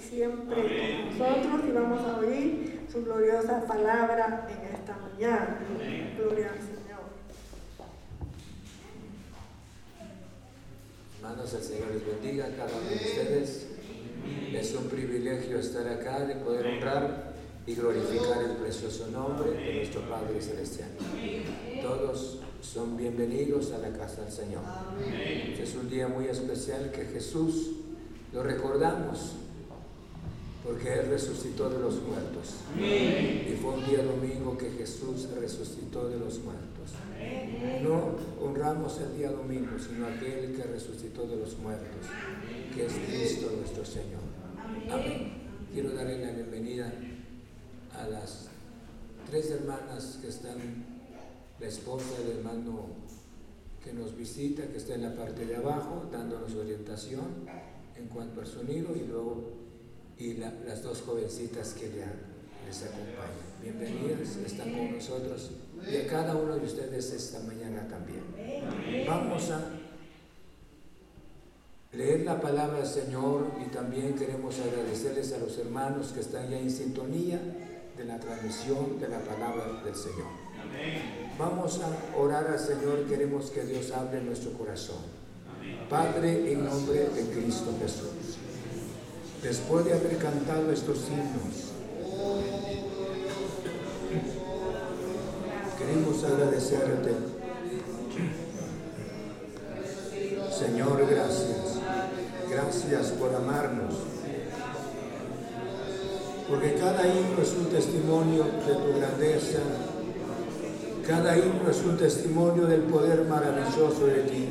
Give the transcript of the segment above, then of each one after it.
siempre con nosotros y vamos a oír su gloriosa palabra en esta mañana. Gloria al Señor. Hermanos, el Señor les bendiga a cada uno de ustedes. Es un privilegio estar acá, de poder honrar y glorificar el precioso nombre de nuestro Padre Celestial. Todos son bienvenidos a la casa del Señor. es un día muy especial que Jesús lo recordamos porque Él resucitó de los muertos. Y fue un día domingo que Jesús resucitó de los muertos. No honramos el día domingo, sino aquel que resucitó de los muertos, que es Cristo nuestro Señor. Amén. Quiero darle la bienvenida a las tres hermanas que están, la esposa del hermano que nos visita, que está en la parte de abajo, dándonos orientación en cuanto al sonido y luego y las dos jovencitas que ya les acompañan. Bienvenidas, están con nosotros y a cada uno de ustedes esta mañana también. Vamos a leer la palabra del Señor y también queremos agradecerles a los hermanos que están ya en sintonía de la transmisión de la palabra del Señor. Vamos a orar al Señor, queremos que Dios hable nuestro corazón. Padre, en nombre de Cristo Jesús, después de haber cantado estos himnos, queremos agradecerte. Señor, gracias. Gracias por amarnos porque cada himno es un testimonio de tu grandeza, cada himno es un testimonio del poder maravilloso de ti.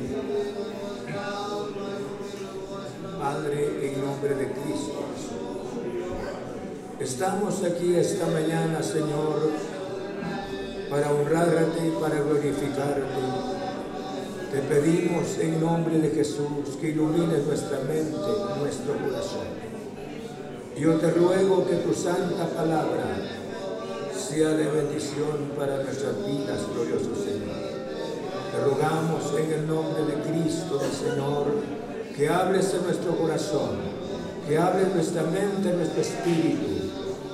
Padre, en nombre de Cristo, estamos aquí esta mañana, Señor, para honrarte y para glorificarte. Te pedimos en nombre de Jesús que ilumines nuestra mente, nuestro corazón yo te ruego que tu santa palabra sea de bendición para nuestras vidas, glorioso Señor. Te rogamos en el nombre de Cristo, Señor, que hables nuestro corazón, que hables nuestra mente, en nuestro espíritu,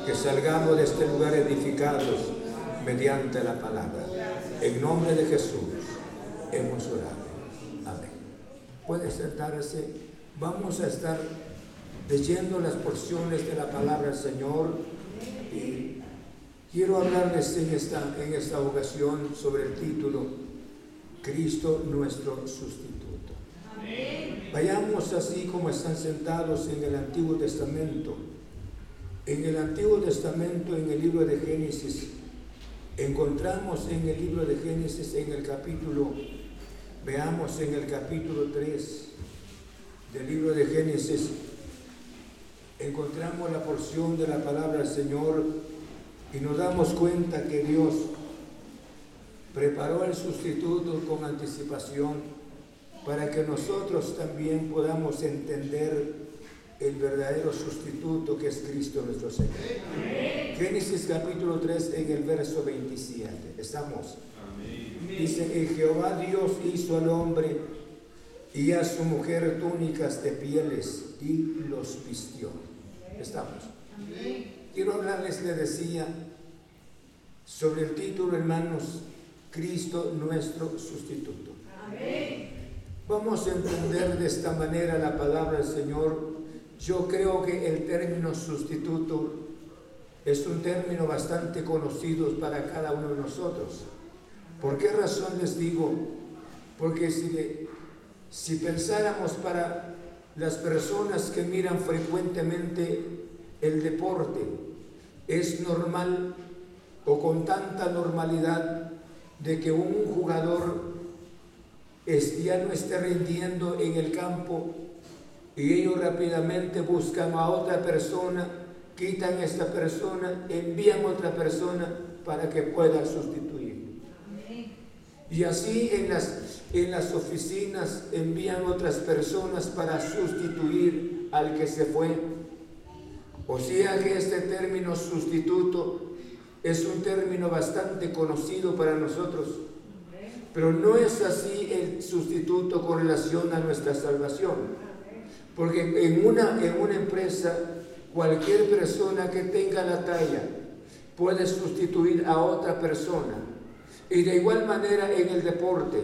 que salgamos de este lugar edificados mediante la palabra. En nombre de Jesús hemos orado. Amén. Puede sentarse. Vamos a estar leyendo las porciones de la palabra del Señor. Y quiero hablarles en esta, en esta ocasión sobre el título Cristo nuestro sustituto. Vayamos así como están sentados en el Antiguo Testamento. En el Antiguo Testamento, en el libro de Génesis, encontramos en el libro de Génesis, en el capítulo, veamos en el capítulo 3 del libro de Génesis, encontramos la porción de la palabra del Señor y nos damos cuenta que Dios preparó el sustituto con anticipación para que nosotros también podamos entender el verdadero sustituto que es Cristo nuestro Señor. Génesis capítulo 3 en el verso 27. Estamos. Dice que Jehová Dios hizo al hombre y a su mujer túnicas de pieles y los vistió. Estamos. Quiero hablarles, le decía, sobre el título, hermanos, Cristo nuestro sustituto. Vamos a entender de esta manera la palabra del Señor. Yo creo que el término sustituto es un término bastante conocido para cada uno de nosotros. ¿Por qué razón les digo? Porque si, si pensáramos para las personas que miran frecuentemente el deporte, es normal o con tanta normalidad de que un jugador ya no esté rindiendo en el campo y ellos rápidamente buscan a otra persona, quitan a esta persona, envían a otra persona para que pueda sustituir. Y así en las, en las oficinas envían otras personas para sustituir al que se fue. O sea que este término sustituto es un término bastante conocido para nosotros. Pero no es así el sustituto con relación a nuestra salvación. Porque en una, en una empresa, cualquier persona que tenga la talla puede sustituir a otra persona. Y de igual manera en el deporte.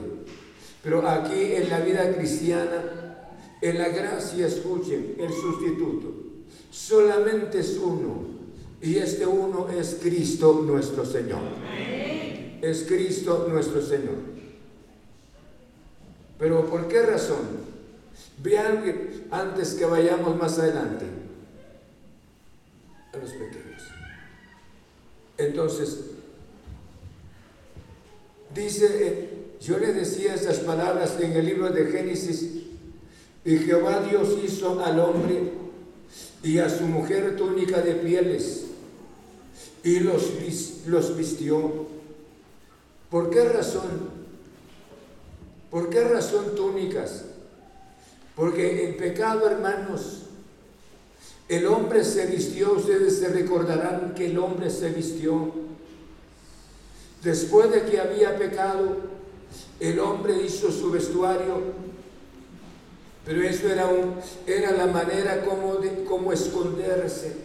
Pero aquí en la vida cristiana, en la gracia, escuchen, el sustituto. Solamente es uno. Y este uno es Cristo nuestro Señor. Es Cristo nuestro Señor. Pero ¿por qué razón? Vean antes que vayamos más adelante a los pequeños. Entonces, dice, eh, yo le decía estas palabras en el libro de Génesis, y Jehová Dios hizo al hombre y a su mujer túnica de pieles y los, los vistió. ¿Por qué razón? ¿Por qué razón túnicas? Porque en pecado, hermanos, el hombre se vistió, ustedes se recordarán que el hombre se vistió. Después de que había pecado, el hombre hizo su vestuario, pero eso era, era la manera como, de, esconderse,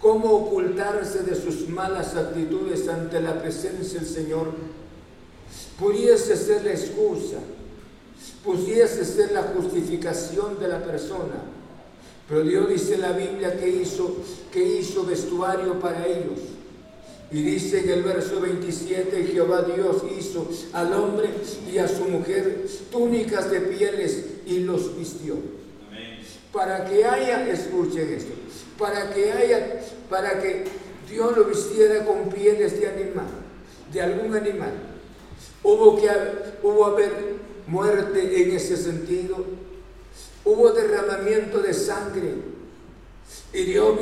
cómo ocultarse de sus malas actitudes ante la presencia del Señor pudiese ser la excusa, pudiese ser la justificación de la persona. Pero Dios dice en la Biblia que hizo, que hizo vestuario para ellos. Y dice en el verso 27, Jehová Dios hizo al hombre y a su mujer túnicas de pieles y los vistió. Para que haya, escuchen esto, para que haya, para que Dios lo vistiera con pieles de animal, de algún animal Hubo que hubo haber muerte en ese sentido. Hubo derramamiento de sangre. Y Dios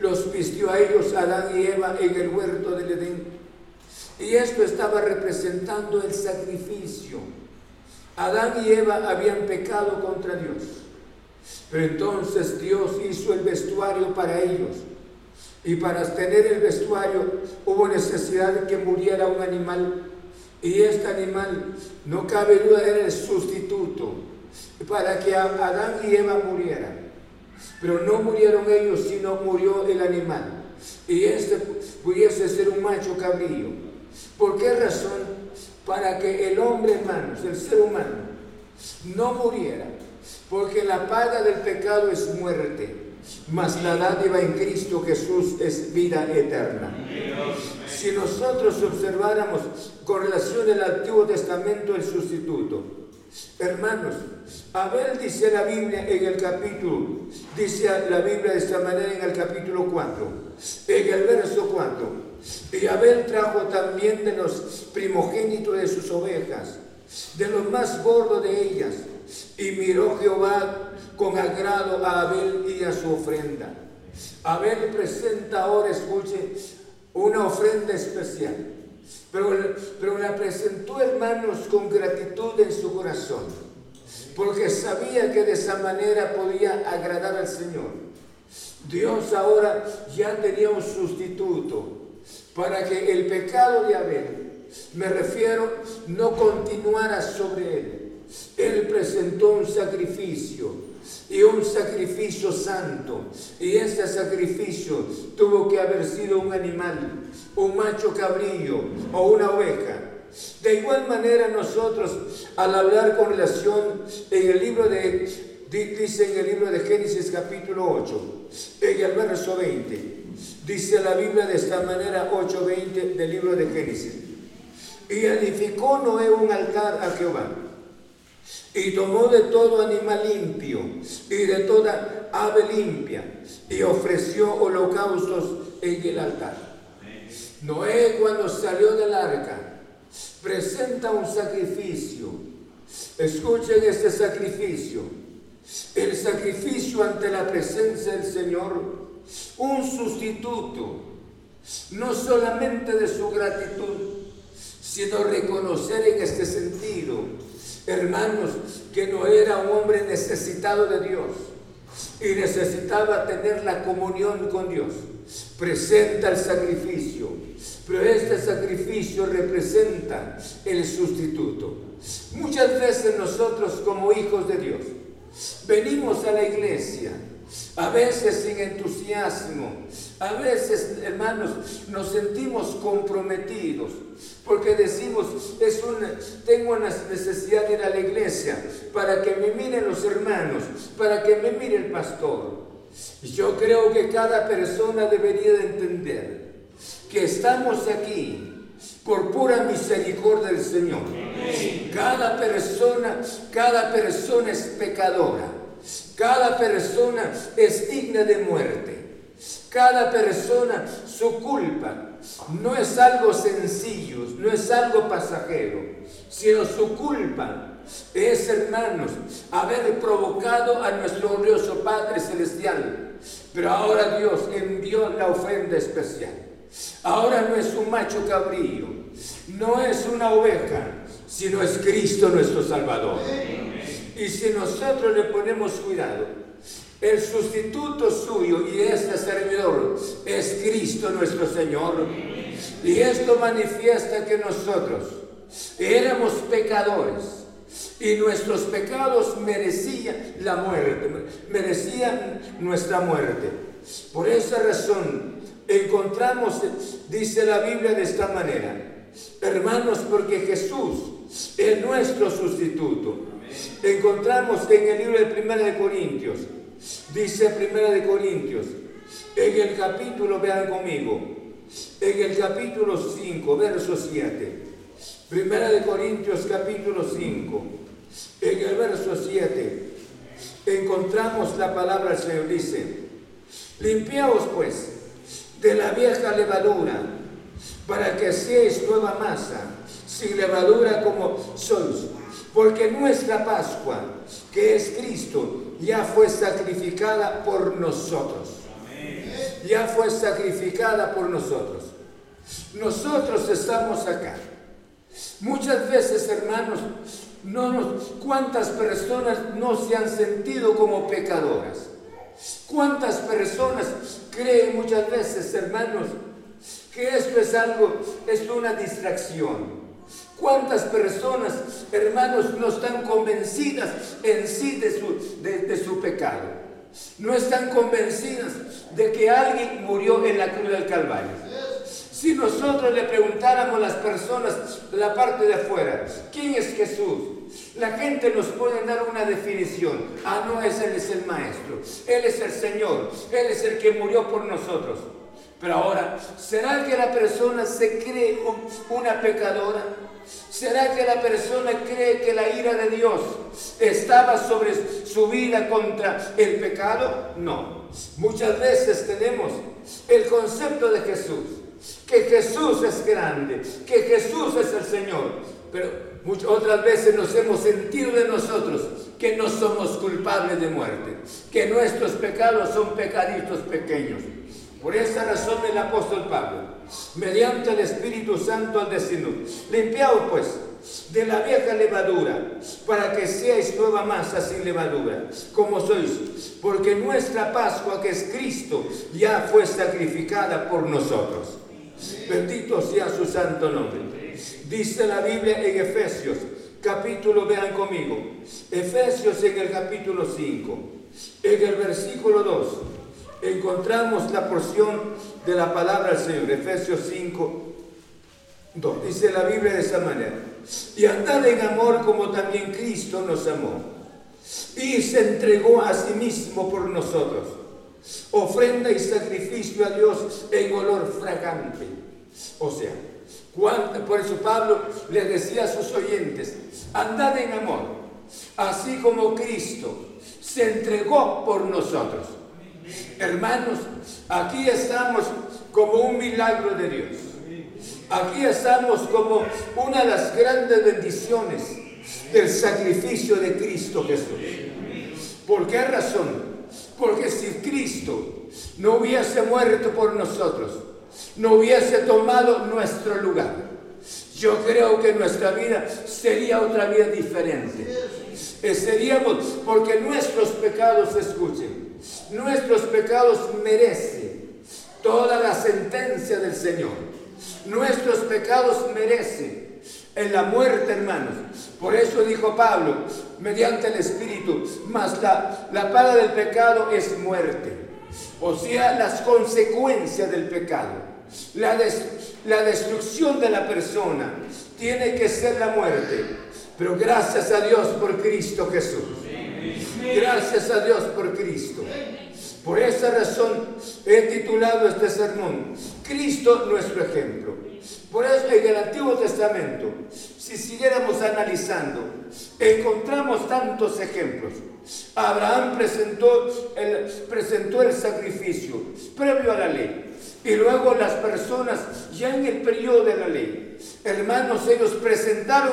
los vistió a ellos, Adán y Eva, en el huerto del Edén. Y esto estaba representando el sacrificio. Adán y Eva habían pecado contra Dios. Pero entonces Dios hizo el vestuario para ellos. Y para tener el vestuario hubo necesidad de que muriera un animal y este animal, no cabe duda, era el sustituto para que Adán y Eva murieran. Pero no murieron ellos, sino murió el animal. Y este pudiese ser un macho cabrillo. ¿Por qué razón? Para que el hombre, hermanos, el ser humano, no muriera. Porque la paga del pecado es muerte mas la dádiva en Cristo Jesús es vida eterna. Si nosotros observáramos con relación al Antiguo Testamento el sustituto, hermanos, Abel dice la Biblia en el capítulo, dice la Biblia de esta manera en el capítulo 4, en el verso 4, y Abel trajo también de los primogénitos de sus ovejas, de los más gordos de ellas, y miró Jehová con agrado a Abel y a su ofrenda. Abel presenta ahora, escuche, una ofrenda especial. Pero, pero la presentó, hermanos, con gratitud en su corazón. Porque sabía que de esa manera podía agradar al Señor. Dios ahora ya tenía un sustituto para que el pecado de Abel, me refiero, no continuara sobre él. Él presentó un sacrificio y un sacrificio santo. Y ese sacrificio tuvo que haber sido un animal, un macho cabrillo o una oveja. De igual manera nosotros al hablar con relación en el libro de, dice en el libro de Génesis capítulo 8, en el verso 20, dice la Biblia de esta manera 8.20 del libro de Génesis. Y edificó Noé un altar a Jehová y tomó de todo animal limpio y de toda ave limpia y ofreció holocaustos en el altar. Noé cuando salió del arca presenta un sacrificio. Escuchen este sacrificio. El sacrificio ante la presencia del Señor, un sustituto, no solamente de su gratitud, sino reconocer en este sentido hermanos, que no era un hombre necesitado de Dios y necesitaba tener la comunión con Dios. Presenta el sacrificio, pero este sacrificio representa el sustituto. Muchas veces nosotros como hijos de Dios Venimos a la iglesia, a veces sin entusiasmo, a veces, hermanos, nos sentimos comprometidos porque decimos, es una, tengo una necesidad de ir a la iglesia para que me miren los hermanos, para que me mire el pastor. Y yo creo que cada persona debería de entender que estamos aquí por pura misericordia del Señor. Cada persona, cada persona es pecadora. Cada persona es digna de muerte. Cada persona, su culpa no es algo sencillo, no es algo pasajero, sino su culpa es, hermanos, haber provocado a nuestro glorioso Padre Celestial. Pero ahora Dios envió la ofrenda especial. Ahora no es un macho cabrillo, no es una oveja, sino es Cristo nuestro Salvador. Y si nosotros le ponemos cuidado, el sustituto suyo y este servidor es Cristo nuestro Señor. Y esto manifiesta que nosotros éramos pecadores y nuestros pecados merecían la muerte, merecían nuestra muerte. Por esa razón encontramos, dice la Biblia de esta manera, hermanos, porque Jesús es nuestro sustituto. Encontramos en el libro de 1 de Corintios, Dice Primera de Corintios, en el capítulo, vean conmigo, en el capítulo 5, verso 7. Primera de Corintios capítulo 5, en el verso 7, encontramos la palabra del Señor, dice, limpiaos pues de la vieja levadura, para que seáis nueva masa, sin levadura como sois, porque nuestra Pascua, que es Cristo, ya fue sacrificada por nosotros. Ya fue sacrificada por nosotros. Nosotros estamos acá. Muchas veces, hermanos, no nos, ¿cuántas personas no se han sentido como pecadoras? ¿Cuántas personas creen muchas veces, hermanos, que esto es algo, es una distracción? ¿Cuántas personas, hermanos, no están convencidas en sí de su, de, su pecado? No están convencidas de que alguien murió en la cruz del Calvario. Si nosotros le preguntáramos a las personas de la parte de afuera, ¿quién es Jesús? La gente nos puede dar una definición. Ah, no, es Él es el Maestro. Él es el Señor. Él es el que murió por nosotros. Pero ahora, ¿será que la persona se cree una pecadora? ¿Será que la persona cree que la ira de Dios estaba sobre su vida contra el pecado? No. Muchas veces tenemos el concepto de Jesús, que Jesús es grande, que Jesús es el Señor, pero muchas otras veces nos hemos sentido de nosotros que no somos culpables de muerte, que nuestros pecados son pecaditos pequeños. Por esa razón el apóstol Pablo, mediante el Espíritu Santo al decirnos, limpiaos pues de la vieja levadura, para que seáis nueva masa sin levadura, como sois, porque nuestra Pascua, que es Cristo, ya fue sacrificada por nosotros. Bendito sea su santo nombre. Dice la Biblia en Efesios, capítulo, vean conmigo, Efesios en el capítulo 5, en el versículo 2 encontramos la porción de la palabra del Señor, Efesios 5, 2. Dice la Biblia de esa manera. Y andad en amor como también Cristo nos amó. Y se entregó a sí mismo por nosotros. Ofrenda y sacrificio a Dios en olor fragante. O sea, por eso Pablo le decía a sus oyentes, andad en amor, así como Cristo se entregó por nosotros. Hermanos, aquí estamos como un milagro de Dios. Aquí estamos como una de las grandes bendiciones del sacrificio de Cristo Jesús. ¿Por qué razón? Porque si Cristo no hubiese muerto por nosotros, no hubiese tomado nuestro lugar, yo creo que nuestra vida sería otra vida diferente. Seríamos, porque nuestros pecados, escuchen, Nuestros pecados merecen toda la sentencia del Señor. Nuestros pecados merecen, en la muerte, hermanos. Por eso dijo Pablo, mediante el Espíritu, mas la, la paga del pecado es muerte. O sea, las consecuencias del pecado. La, la destrucción de la persona tiene que ser la muerte. Pero gracias a Dios por Cristo Jesús. Gracias a Dios por Cristo. Por esa razón he titulado este sermón, Cristo nuestro ejemplo. Por eso en el Antiguo Testamento, si siguiéramos analizando, encontramos tantos ejemplos. Abraham presentó el, presentó el sacrificio previo a la ley. Y luego las personas, ya en el periodo de la ley, hermanos, ellos presentaron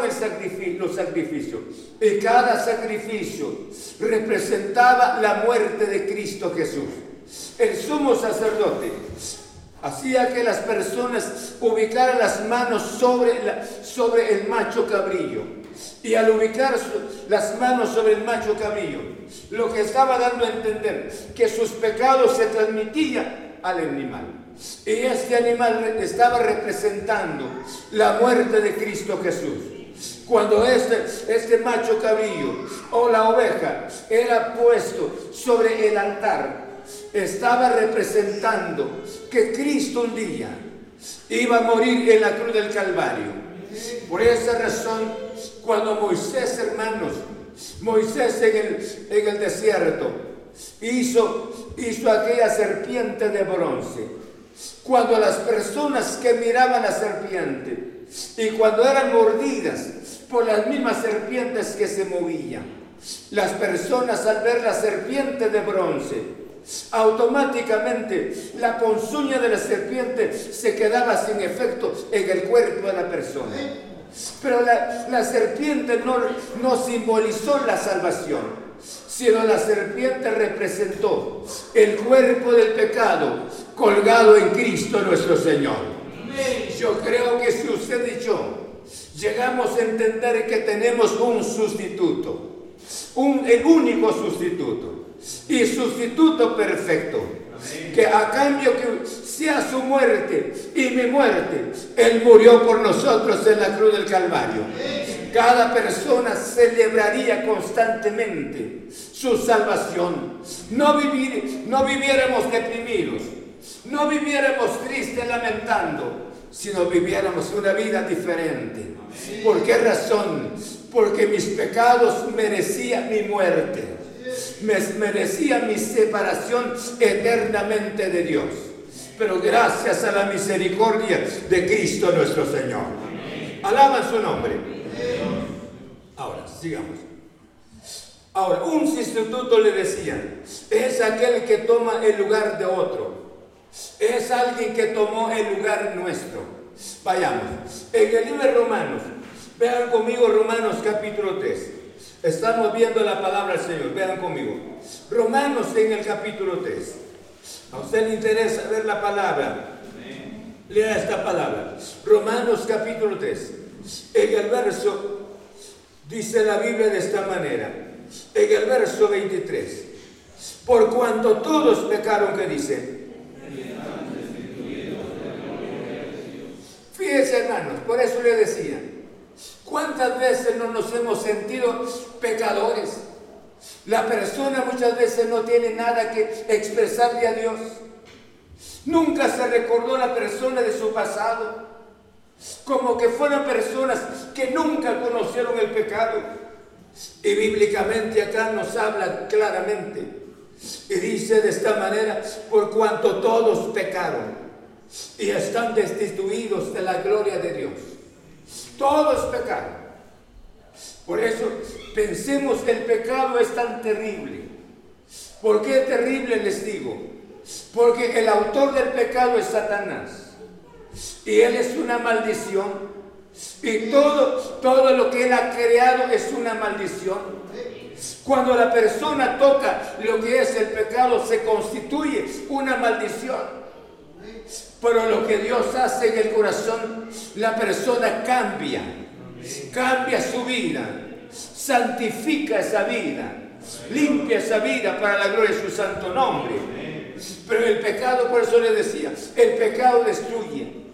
los sacrificios. Y cada sacrificio representaba la muerte de Cristo Jesús. El sumo sacerdote hacía que las personas ubicaran las manos sobre el macho cabrillo. Y al ubicar las manos sobre el macho cabrillo, lo que estaba dando a entender que sus pecados se transmitían al animal. Y este animal estaba representando la muerte de Cristo Jesús. Cuando este, este macho cabrillo o la oveja era puesto sobre el altar, estaba representando que Cristo un día iba a morir en la cruz del Calvario. Por esa razón, cuando Moisés, hermanos, Moisés en el, en el desierto hizo, hizo aquella serpiente de bronce, cuando las personas que miraban la serpiente y cuando eran mordidas por las mismas serpientes que se movían, las personas al ver la serpiente de bronce, automáticamente la ponzoña de la serpiente se quedaba sin efecto en el cuerpo de la persona. Pero la, serpiente no, no simbolizó la salvación, sino la serpiente representó el cuerpo del pecado colgado en Cristo nuestro Señor. Yo creo que si usted y yo llegamos a entender que tenemos un sustituto, un, el único sustituto, y sustituto perfecto. Que a cambio que sea su muerte y mi muerte, Él murió por nosotros en la cruz del Calvario. Cada persona celebraría constantemente su salvación. No, vivir, no viviéramos deprimidos, no viviéramos tristes lamentando, sino viviéramos una vida diferente. ¿Por qué razón? Porque mis pecados merecían mi muerte me merecía mi separación eternamente de Dios. Pero gracias a la misericordia de Cristo nuestro Señor. Alaban su nombre. Ahora, sigamos. Ahora, un sustituto le decía, es aquel que toma el lugar de otro. Es alguien que tomó el lugar nuestro. Vayamos. En el libro de Romanos, vean conmigo Romanos capítulo 3. Estamos viendo la palabra del Señor. Vean conmigo. Romanos en el capítulo 3. A usted le interesa ver la palabra. Lea esta palabra. Romanos capítulo 3. En el verso, dice la Biblia de esta manera. En el verso 23. Por cuanto todos pecaron, que dice. Fíjense hermanos, por eso le decía. ¿Cuántas veces no nos hemos sentido pecadores? La persona muchas veces no tiene nada que expresarle a Dios. Nunca se recordó la persona de su pasado. Como que fueran personas que nunca conocieron el pecado. Y bíblicamente acá nos habla claramente. Y dice de esta manera, por cuanto todos pecaron y están destituidos de la gloria de Dios. Todo es pecado. Por eso pensemos que el pecado es tan terrible. ¿Por qué terrible les digo? Porque el autor del pecado es Satanás. Y él es una maldición. Y todo, todo lo que él ha creado es una maldición. Cuando la persona toca lo que es el pecado, se constituye una maldición. Pero lo que Dios hace en el corazón, la persona cambia, cambia su vida, santifica esa vida, limpia esa vida para la gloria de su santo nombre. Pero el pecado, por eso le decía, el pecado destruye.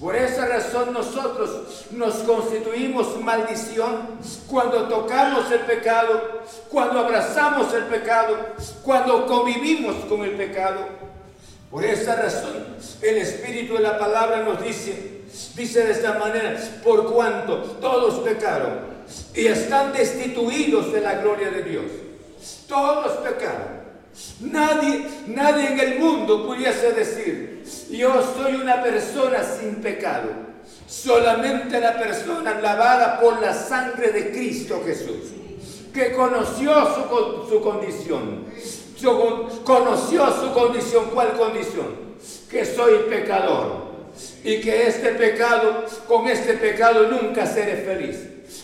Por esa razón nosotros nos constituimos maldición cuando tocamos el pecado, cuando abrazamos el pecado, cuando convivimos con el pecado. Por esa razón el Espíritu de la palabra nos dice, dice de esta manera, por cuanto todos pecaron y están destituidos de la gloria de Dios. Todos pecaron. Nadie, nadie en el mundo pudiese decir, yo soy una persona sin pecado. Solamente la persona lavada por la sangre de Cristo Jesús, que conoció su, su condición. conoció su condición. ¿Cuál condición? Que soy pecador. Y que este pecado, con este pecado nunca seré feliz.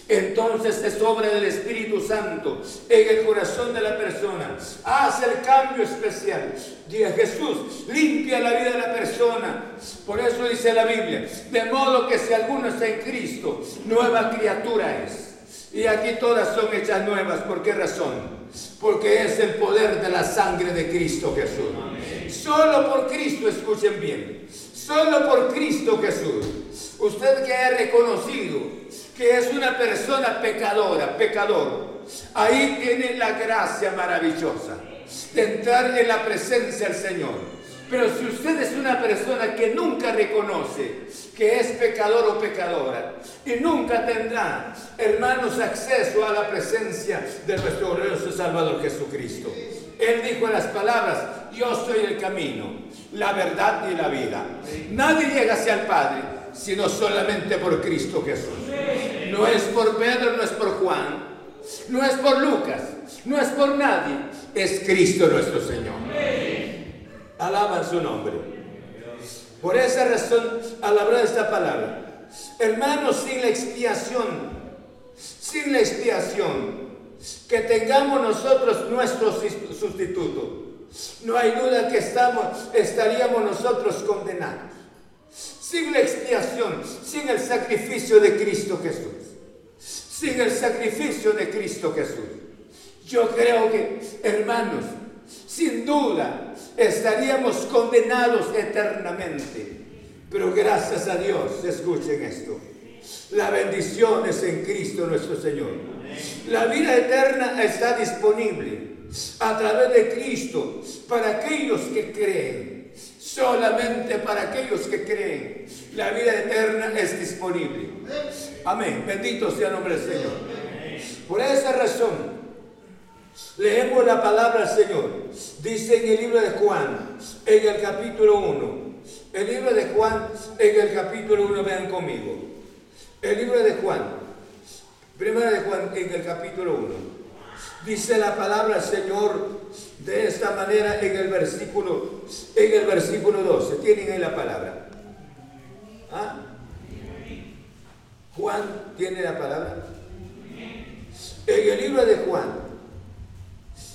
Entonces es obra del Espíritu Santo en el corazón de la persona. Hace el cambio especial. Diga Jesús, limpia la vida de la persona. Por eso dice la Biblia, de modo que si alguno está en Cristo, nueva criatura es. Y aquí todas son hechas nuevas. ¿Por qué razón? Porque es el poder de la sangre de Cristo Jesús. Solo por Cristo, escuchen bien. Solo por Cristo Jesús. Usted que ha reconocido que es una persona pecadora, pecador, ahí tiene la gracia maravillosa de entrar en la presencia del Señor. Pero si usted es una persona que nunca reconoce que es pecador o pecadora y nunca tendrá, hermanos, acceso a la presencia de nuestro glorioso Salvador Jesucristo. Él dijo las palabras, yo soy el camino, la verdad y la vida. Nadie llega hacia el Padre sino solamente por Cristo Jesús. No es por Pedro, no es por Juan, no es por Lucas, no es por nadie, es Cristo nuestro Señor. Alaban su nombre. Por esa razón, de esta palabra, hermanos, sin la expiación, sin la expiación, que tengamos nosotros nuestro sustituto, no hay duda que estaríamos nosotros condenados sin la expiación, sin el sacrificio de Cristo Jesús. Sin el sacrificio de Cristo Jesús. Yo creo que, hermanos, sin duda estaríamos condenados eternamente. Pero gracias a Dios, escuchen esto. La bendición es en Cristo nuestro Señor. La vida eterna está disponible a través de Cristo para aquellos que creen solamente para aquellos que creen. La vida eterna es disponible. Amén. Bendito sea el nombre del Señor. Por esa razón, leemos la palabra del Señor. Dice en el libro de Juan, en el capítulo 1. El libro de Juan, en el capítulo 1, vean conmigo. El libro de Juan, primera de Juan, en el capítulo 1. Dice la palabra Señor de esta manera en el versículo, en el versículo 12. Tienen ahí la palabra. ¿Ah? Juan tiene la palabra. En el libro de Juan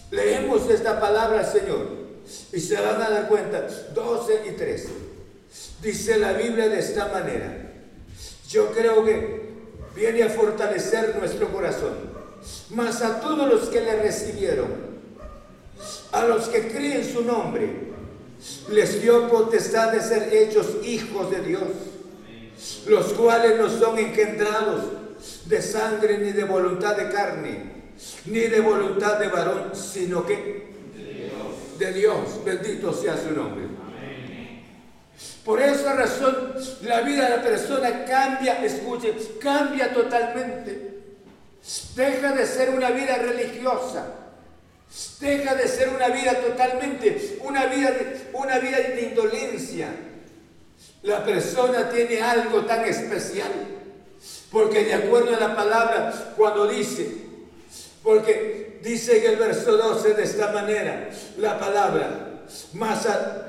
leemos esta palabra al Señor y se van a dar cuenta, 12 y 13. Dice la Biblia de esta manera. Yo creo que viene a fortalecer nuestro corazón mas a todos los que le recibieron, a los que creen su nombre, les dio potestad de ser hechos hijos de Dios, los cuales no son engendrados de sangre ni de voluntad de carne, ni de voluntad de varón, sino que de Dios. Bendito sea su nombre. Por esa razón la vida de la persona cambia, escuche, cambia totalmente. Deja de ser una vida religiosa. Deja de ser una vida totalmente, una vida de, una vida de indolencia. La persona tiene algo tan especial. Porque de acuerdo a la palabra, cuando dice, porque dice en el verso 12 de esta manera, la palabra, más a,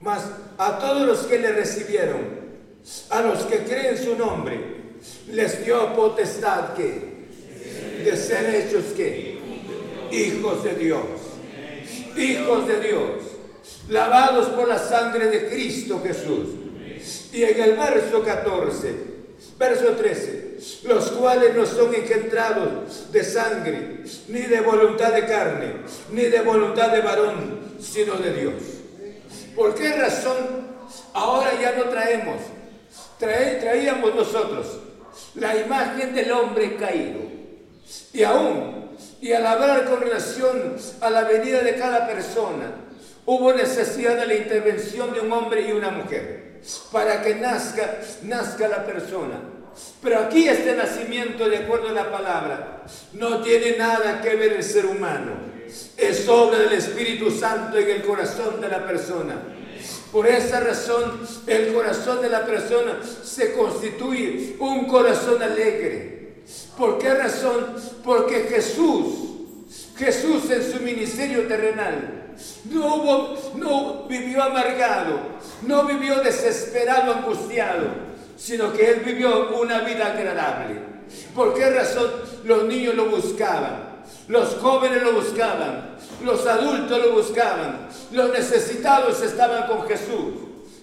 más a todos los que le recibieron, a los que creen su nombre, les dio potestad que de ser hechos que hijos de Dios, hijos de Dios, lavados por la sangre de Cristo Jesús. Y en el verso 14, verso 13, los cuales no son engendrados de sangre, ni de voluntad de carne, ni de voluntad de varón, sino de Dios. ¿Por qué razón ahora ya no traemos traíamos nosotros la imagen del hombre caído. Y aún, y al hablar con relación a la venida de cada persona, hubo necesidad de la intervención de un hombre y una mujer para que nazca, nazca la persona. Pero aquí este nacimiento, de acuerdo a la palabra, no tiene nada que ver el ser humano. Es obra del Espíritu Santo en el corazón de la persona. Por esa razón, el corazón de la persona se constituye un corazón alegre. ¿Por qué razón? Porque Jesús, Jesús en su ministerio terrenal, no, vivió amargado, no vivió desesperado, angustiado, sino que él vivió una vida agradable. ¿Por qué razón los niños lo buscaban? Los jóvenes lo buscaban, los adultos lo buscaban, los necesitados estaban con Jesús.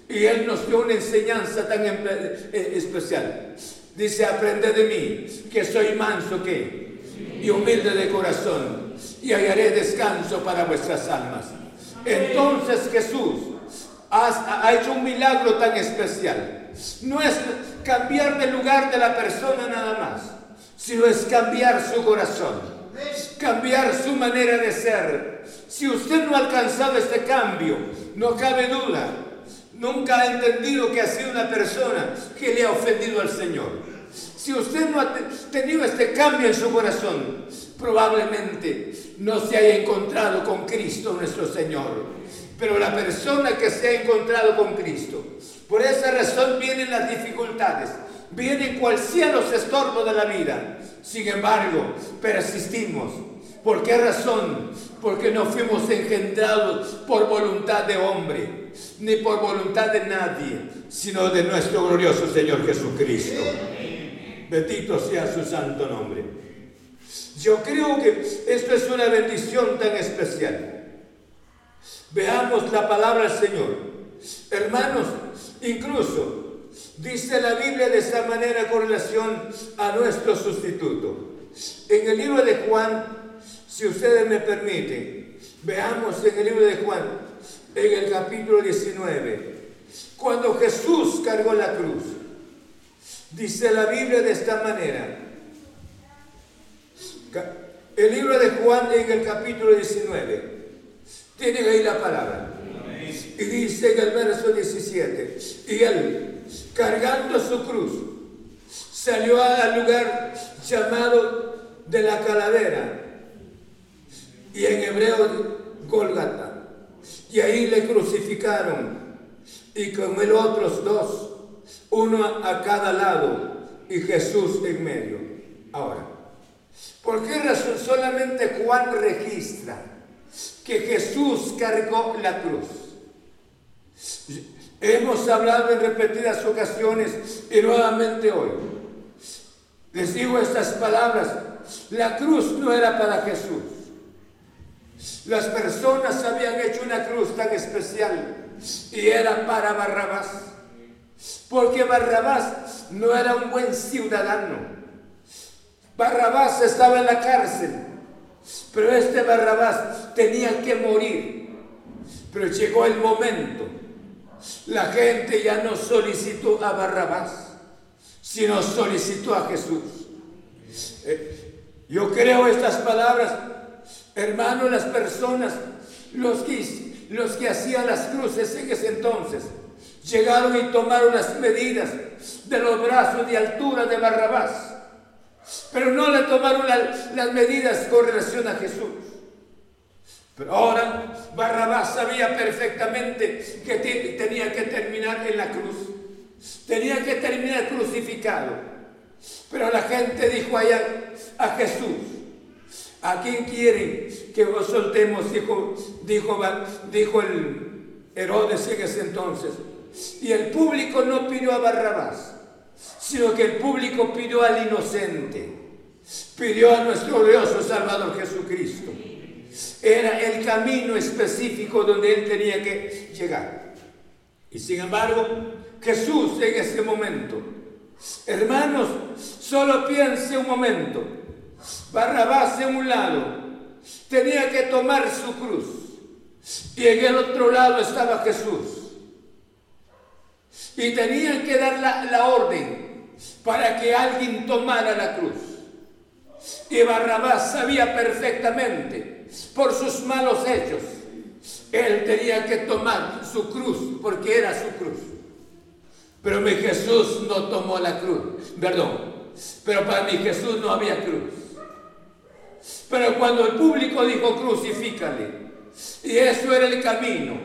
Y Él nos dio una enseñanza tan eh, especial. Dice, aprende de mí, que soy manso que y humilde de corazón, y hallaré descanso para vuestras almas. Entonces Jesús ha, hecho un milagro tan especial. No es cambiar de lugar de la persona nada más, sino es cambiar su corazón cambiar su manera de ser. Si usted no ha alcanzado este cambio, no cabe duda, nunca ha entendido que ha sido una persona que le ha ofendido al Señor. Si usted no ha tenido este cambio en su corazón, probablemente no se haya encontrado con Cristo nuestro Señor. Pero la persona que se ha encontrado con Cristo, por esa razón vienen las dificultades, vienen cual sean los estorbos de la vida. Sin embargo, persistimos. ¿Por qué razón? Porque no fuimos engendrados por voluntad de hombre, ni por voluntad de nadie, sino de nuestro glorioso Señor Jesucristo. Bendito sea su santo nombre. Yo creo que esto es una bendición tan especial. Veamos la palabra del Señor. Hermanos, incluso Dice la Biblia de esta manera con relación a nuestro sustituto. En el libro de Juan, si ustedes me permiten, veamos en el libro de Juan, en el capítulo 19, cuando Jesús cargó la cruz. Dice la Biblia de esta manera. El libro de Juan en el capítulo 19. Tienen ahí la palabra. Y dice en el verso 17. Y él cargando su cruz, salió al lugar llamado de la calavera, y en hebreo Golgata, y ahí le crucificaron, y con él otros dos, uno a cada lado, y Jesús en medio. Ahora, ¿por qué razón solamente Juan registra que Jesús cargó la cruz? Hemos hablado en repetidas ocasiones y nuevamente hoy. Les digo estas palabras. La cruz no era para Jesús. Las personas habían hecho una cruz tan especial y era para Barrabás. Porque Barrabás no era un buen ciudadano. Barrabás estaba en la cárcel. Pero este Barrabás tenía que morir. Pero llegó el momento la gente ya no solicitó a Barrabás, sino solicitó a Jesús. Eh, yo creo estas palabras, hermano, las personas, los que, los que hacían las cruces en ese entonces, llegaron y tomaron las medidas de los brazos de altura de Barrabás, pero no le tomaron las medidas con relación a Jesús. Pero ahora Barrabás sabía perfectamente que tenía que terminar en la cruz. Tenía que terminar crucificado. Pero la gente dijo allá a Jesús, ¿a quién quieren que os soltemos? Dijo, dijo, dijo el Herodes en ese entonces. Y el público no pidió a Barrabás, sino que el público pidió al inocente. Pidió a nuestro glorioso Salvador Jesucristo. Era el camino específico donde él tenía que llegar. Y sin embargo, Jesús en ese momento, hermanos, solo piense un momento, Barrabás en un lado, tenía que tomar su cruz y en el otro lado estaba Jesús. Y tenían que dar la, la orden para que alguien tomara la cruz. Y Barrabás sabía perfectamente por sus malos hechos. Él tenía que tomar su cruz porque era su cruz. Pero mi Jesús no tomó la cruz. Perdón. Pero para mi Jesús no había cruz. Pero cuando el público dijo crucifícale, y eso era el camino,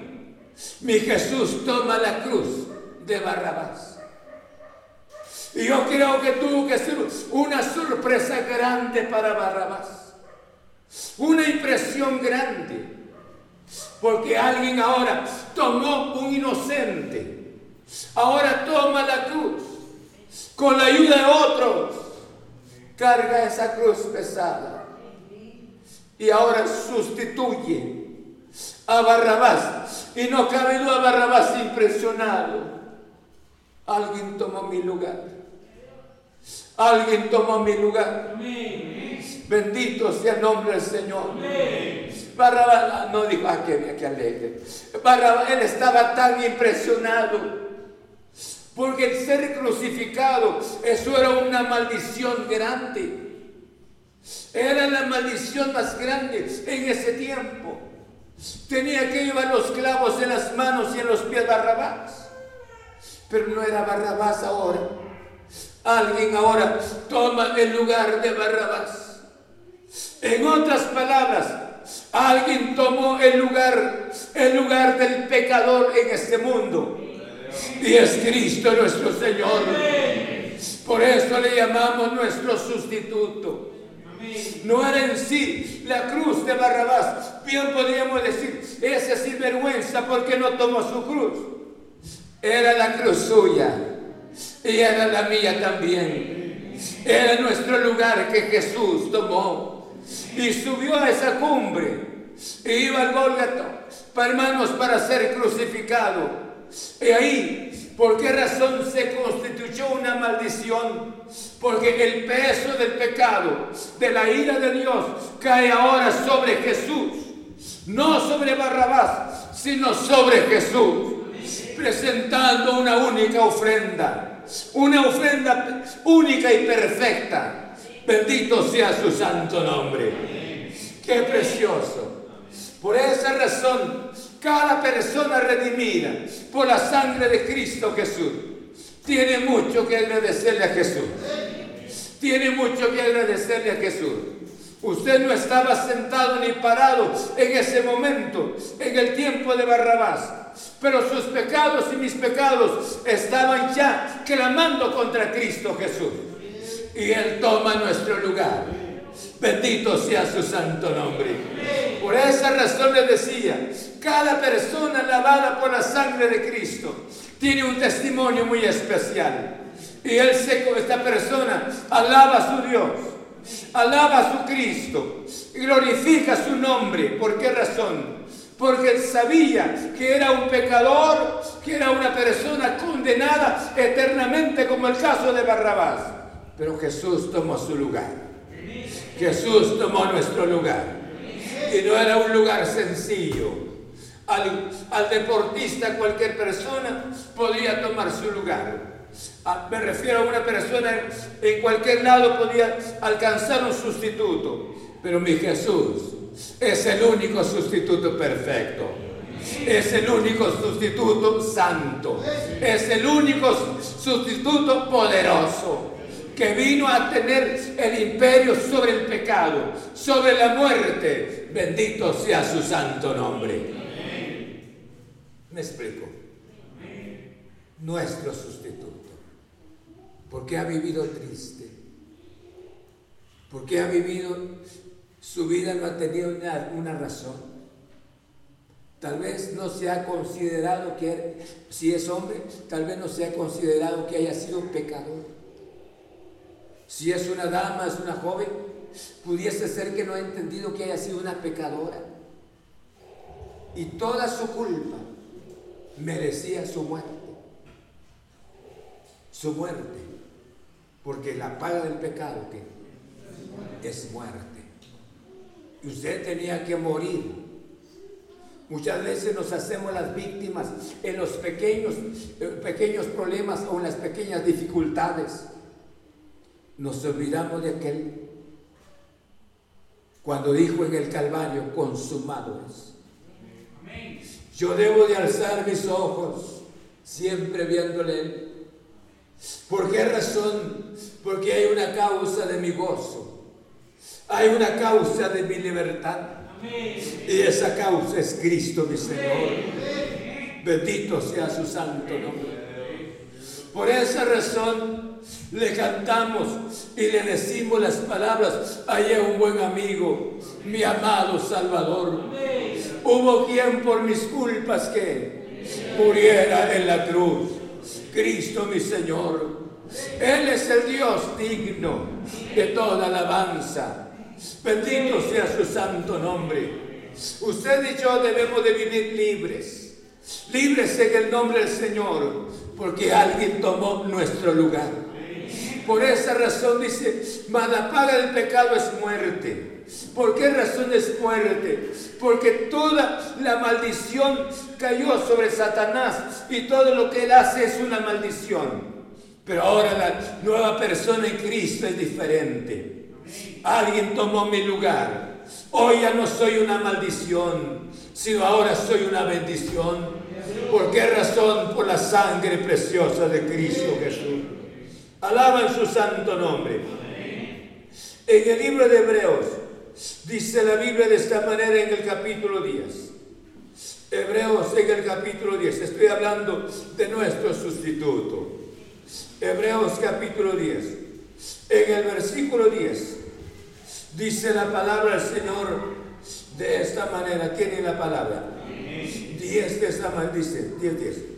mi Jesús toma la cruz de Barrabás. Y yo creo que tuvo que ser una sorpresa grande para Barrabás. Una impresión grande. Porque alguien ahora tomó un inocente. Ahora toma la cruz. Con la ayuda de otros. Carga esa cruz pesada. Y ahora sustituye a Barrabás. Y no cabe duda Barrabás impresionado. Alguien tomó mi lugar. Alguien tomó mi lugar. Bendito sea el nombre del Señor. Barrabás no dijo, ah, qué, qué alegre. Barrabás, él estaba tan impresionado. Porque el ser crucificado, eso era una maldición grande. Era la maldición más grande en ese tiempo. Tenía que llevar los clavos en las manos y en los pies Barrabás. Pero no era Barrabás ahora. Alguien ahora toma el lugar de Barrabás. En otras palabras, alguien tomó el lugar, el lugar del pecador en este mundo. Y es Cristo nuestro Señor. Por eso le llamamos nuestro sustituto. No era en sí la cruz de Barrabás. Bien podríamos decir, ese sinvergüenza porque no tomó su cruz. Era la cruz suya y era la mía también. Era nuestro lugar que Jesús tomó y subió a esa cumbre e iba al Gólgata, hermanos, para ser crucificado. Y ahí ¿Por qué razón se constituyó una maldición? Porque el peso del pecado, de la ira de Dios, cae ahora sobre Jesús. No sobre Barrabás, sino sobre Jesús. Presentando una única ofrenda. Una ofrenda única y perfecta. Bendito sea su santo nombre. Qué precioso. Por esa razón cada persona redimida por la sangre de Cristo Jesús tiene mucho que agradecerle a Jesús. Tiene mucho que agradecerle a Jesús. Usted no estaba sentado ni parado en ese momento, en el tiempo de Barrabás. Pero sus pecados y mis pecados estaban ya clamando contra Cristo Jesús. Y Él toma nuestro lugar. Bendito sea su santo nombre. Por esa razón le decía, cada persona lavada por la sangre de Cristo tiene un testimonio muy especial. Y él se, esta persona alaba a su Dios, alaba a su Cristo, glorifica su nombre. ¿Por qué razón? Porque él sabía que era un pecador, que era una persona condenada eternamente como el caso de Barrabás. Pero Jesús tomó su lugar. Jesús tomó nuestro lugar. Y no era un lugar sencillo. Al, deportista, cualquier persona podía tomar su lugar. Ah, me refiero a una persona en cualquier lado podía alcanzar un sustituto. Pero mi Jesús es el único sustituto perfecto. Es el único sustituto santo. Es el único sustituto poderoso que vino a tener el imperio sobre el pecado, sobre la muerte. Bendito sea su santo nombre. Me explico. Nuestro sustituto. Porque ha vivido triste. Porque ha vivido, su vida no ha tenido una, razón. Tal vez no se ha considerado que, si es hombre, tal vez no se ha considerado que haya sido pecador. Si es una dama, es una joven, pudiese ser que no ha entendido que haya sido una pecadora. Y toda su culpa merecía su muerte. Su muerte. Porque la paga del pecado ¿qué? es muerte. Y usted tenía que morir. Muchas veces nos hacemos las víctimas en los pequeños, eh, pequeños problemas o en las pequeñas dificultades. Nos olvidamos de aquel cuando dijo en el Calvario, consumado es. Yo debo de alzar mis ojos siempre viéndole ¿Por qué razón? Porque hay una causa de mi gozo. Hay una causa de mi libertad. Y esa causa es Cristo mi Señor. Bendito sea su santo nombre. Por esa razón le cantamos y le decimos las palabras, hay un buen amigo, mi amado Salvador. Hubo quien por mis culpas que muriera en la cruz. Cristo mi Señor. Él es el Dios digno de toda alabanza. Bendito sea su santo nombre. Usted y yo debemos de vivir libres. Libres en el nombre del Señor, porque alguien tomó nuestro lugar. Por esa razón dice, la paga del pecado es muerte. ¿Por qué razón es muerte? Porque toda la maldición cayó sobre Satanás y todo lo que él hace es una maldición. Pero ahora la nueva persona en Cristo es diferente. Alguien tomó mi lugar. Hoy ya no soy una maldición, sino ahora soy una bendición. ¿Por qué razón? Por la sangre preciosa de Cristo Jesús. Alaban su santo nombre. En el libro de Hebreos dice la Biblia de esta manera en el capítulo 10. Hebreos en el capítulo 10. Estoy hablando de nuestro sustituto. Hebreos capítulo 10. En el versículo 10 dice la palabra del Señor de esta manera. Tiene la palabra. 10 de esta manera. Dice 10, 10.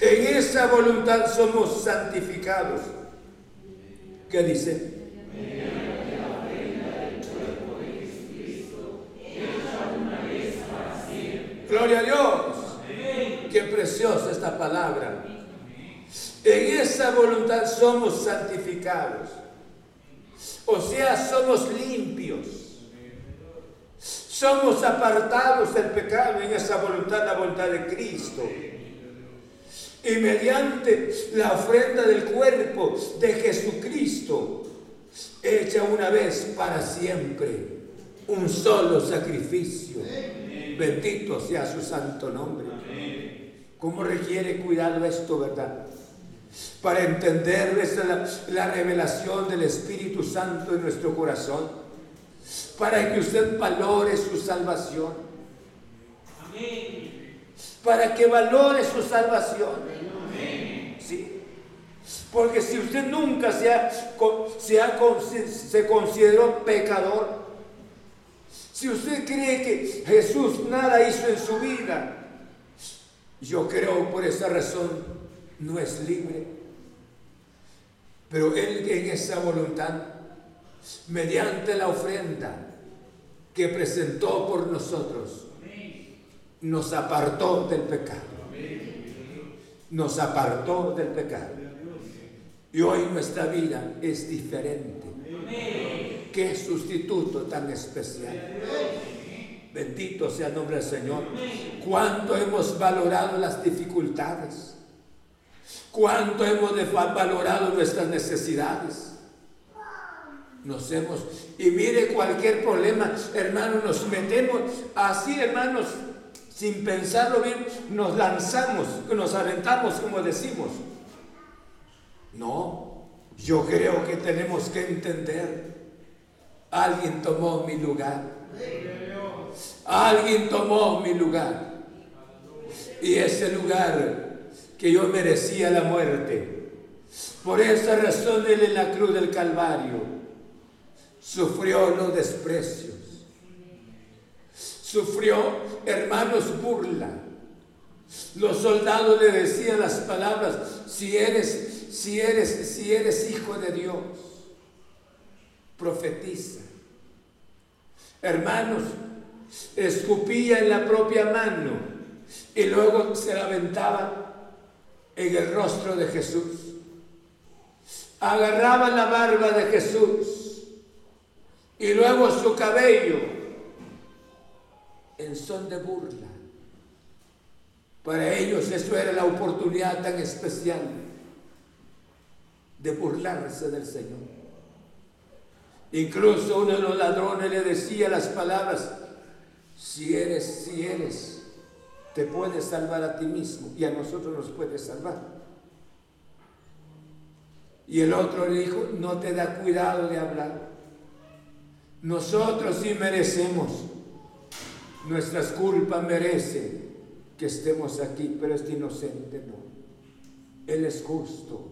En esa voluntad somos santificados. ¿Qué dice? Gloria a Dios. Qué preciosa esta palabra. En esa voluntad somos santificados. O sea, somos limpios. Somos apartados del pecado en esa voluntad, la voluntad de Cristo. Y mediante la ofrenda del cuerpo de Jesucristo, hecha una vez para siempre, un solo sacrificio. Bendito sea su santo nombre. ¿Cómo requiere cuidado esto, verdad? para entender la, revelación del Espíritu Santo en nuestro corazón, para que usted valore su salvación. Para que valore su salvación. Sí. Porque si usted nunca se, se, se consideró pecador, si usted cree que Jesús nada hizo en su vida, yo creo por esa razón no es libre. Pero Él en esa voluntad, mediante la ofrenda que presentó por nosotros, nos apartó del pecado. Nos apartó del pecado. Y hoy nuestra vida es diferente. Qué sustituto tan especial. Bendito sea el nombre del Señor. Cuánto hemos valorado las dificultades cuánto hemos valorado nuestras necesidades. Nos hemos, y mire cualquier problema, hermanos, nos metemos así, hermanos, sin pensarlo bien, nos lanzamos, nos aventamos, como decimos. No, yo creo que tenemos que entender, alguien tomó mi lugar. Alguien tomó mi lugar. Y ese lugar que yo merecía la muerte. Por esa razón Él en la cruz del Calvario sufrió los desprecios. Sufrió, hermanos, burla. Los soldados le decían las palabras, si eres, si eres, si eres hijo de Dios, profetiza. Hermanos, escupía en la propia mano y luego se la aventaba en el rostro de Jesús. Agarraba la barba de Jesús y luego su cabello en son de burla. Para ellos eso era la oportunidad tan especial de burlarse del Señor. Incluso uno de los ladrones le decía las palabras, si eres, si eres, te puedes salvar a ti mismo y a nosotros nos puedes salvar. Y el otro le dijo, no te da cuidado de hablar. Nosotros sí merecemos. Nuestras culpas merecen que estemos aquí, pero este inocente no. Él es justo.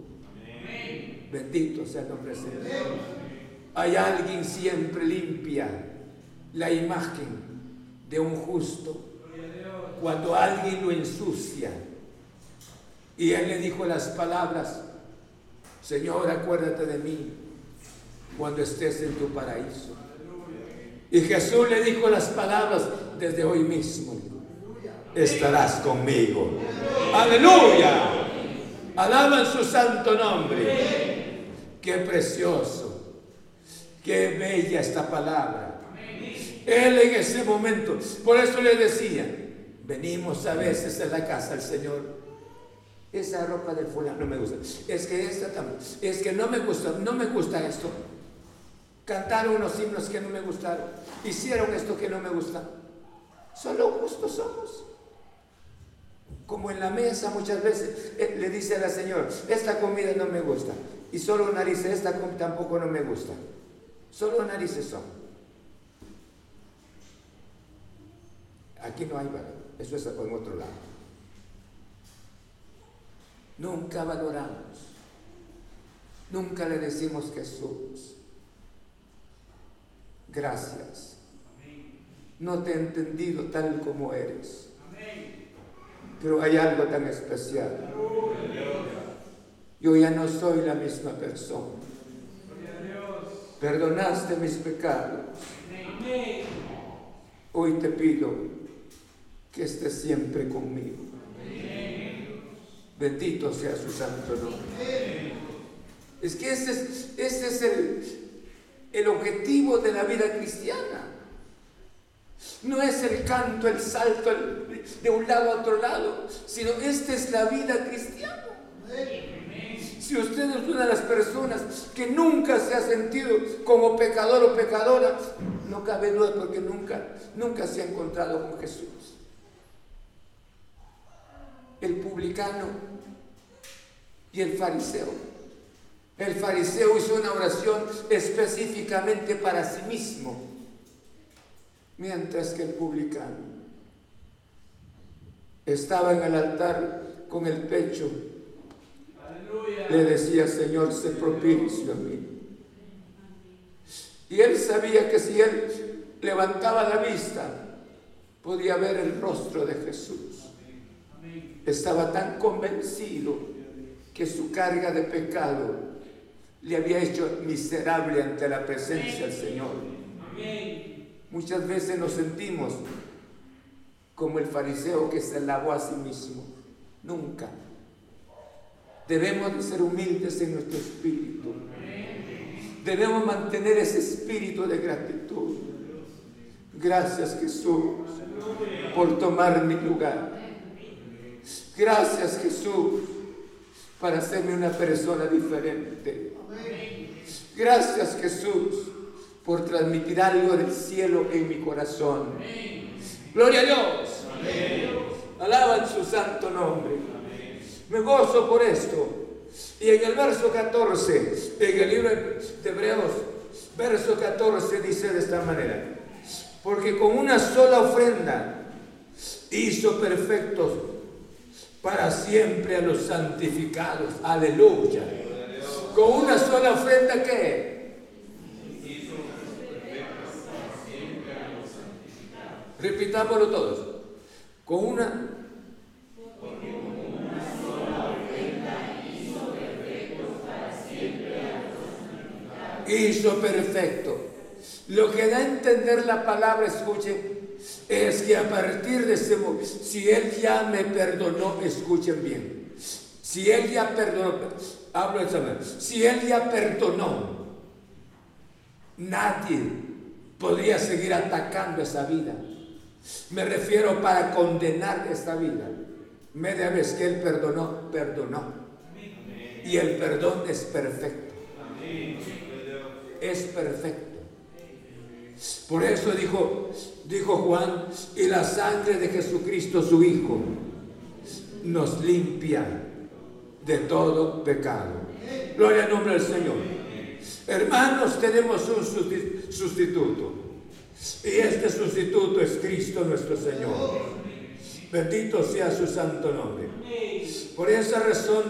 Bendito sea el nombre del Señor. Hay alguien siempre limpia la imagen de un justo. Cuando alguien lo ensucia. Y él le dijo las palabras, Señor, acuérdate de mí cuando estés en tu paraíso. Y Jesús le dijo las palabras desde hoy mismo. Estarás conmigo. Aleluya. Alaban su santo nombre. Qué precioso. Qué bella esta palabra. Él en ese momento, por eso le decía, venimos a veces a la casa del Señor esa ropa del fulano no me gusta. Es que esta también. Es que no me gusta, no me gusta esto. Cantaron unos himnos que no me gustaron. Hicieron esto que no me gusta. Solo justos somos. Como en la mesa muchas veces eh, le dice a la señora, esta comida no me gusta. Y solo narices, esta tampoco no me gusta. Solo narices son. Aquí no hay, eso es en otro lado. Nunca valoramos. Nunca le decimos Jesús. Gracias. No te he entendido tal como eres. Pero hay algo tan especial. Yo ya no soy la misma persona. Perdonaste mis pecados. Hoy te pido que estés siempre conmigo. Bendito sea su santo nombre. Es que ese es, es el, el objetivo de la vida cristiana. No es el canto, el salto de un lado a otro lado, sino esta es la vida cristiana. Si usted es una de las personas que nunca se ha sentido como pecador o pecadora, no cabe duda porque nunca, nunca se ha encontrado con Jesús el publicano y el fariseo. El fariseo hizo una oración específicamente para sí mismo, mientras que el publicano estaba en el altar con el pecho. Le decía, Señor, sé propicio a mí. Y él sabía que si él levantaba la vista, podía ver el rostro de Jesús estaba tan convencido que su carga de pecado le había hecho miserable ante la presencia del Señor. Muchas veces nos sentimos como el fariseo que se lavó a sí mismo. Nunca. Debemos de ser humildes en nuestro espíritu. Debemos mantener ese espíritu de gratitud. Gracias Jesús por tomar mi lugar. Gracias Jesús para hacerme una persona diferente. Gracias Jesús por transmitir algo del cielo en mi corazón. Gloria a Dios. Alaban su santo nombre. Me gozo por esto. Y en el verso 14, en el libro de Hebreos, verso 14 dice de esta manera, porque con una sola ofrenda hizo perfectos para siempre a los santificados. Aleluya. Con una sola ofrenda que Repitámoslo todos. Con una hizo perfecto. Lo que da a entender la palabra, escuche, es que a partir de ese momento, si Él ya me perdonó, escuchen bien, si Él ya perdonó, hablo de si Él ya perdonó, nadie podría seguir atacando esa vida. Me refiero para condenar esta vida. Media vez que Él perdonó, perdonó. Y el perdón es perfecto. Es perfecto. Por eso dijo, dijo Juan, y la sangre de Jesucristo su Hijo nos limpia de todo pecado. Gloria al nombre del Señor. Hermanos, tenemos un sustituto. Y este sustituto es Cristo nuestro Señor. Bendito sea su santo nombre. Por esa razón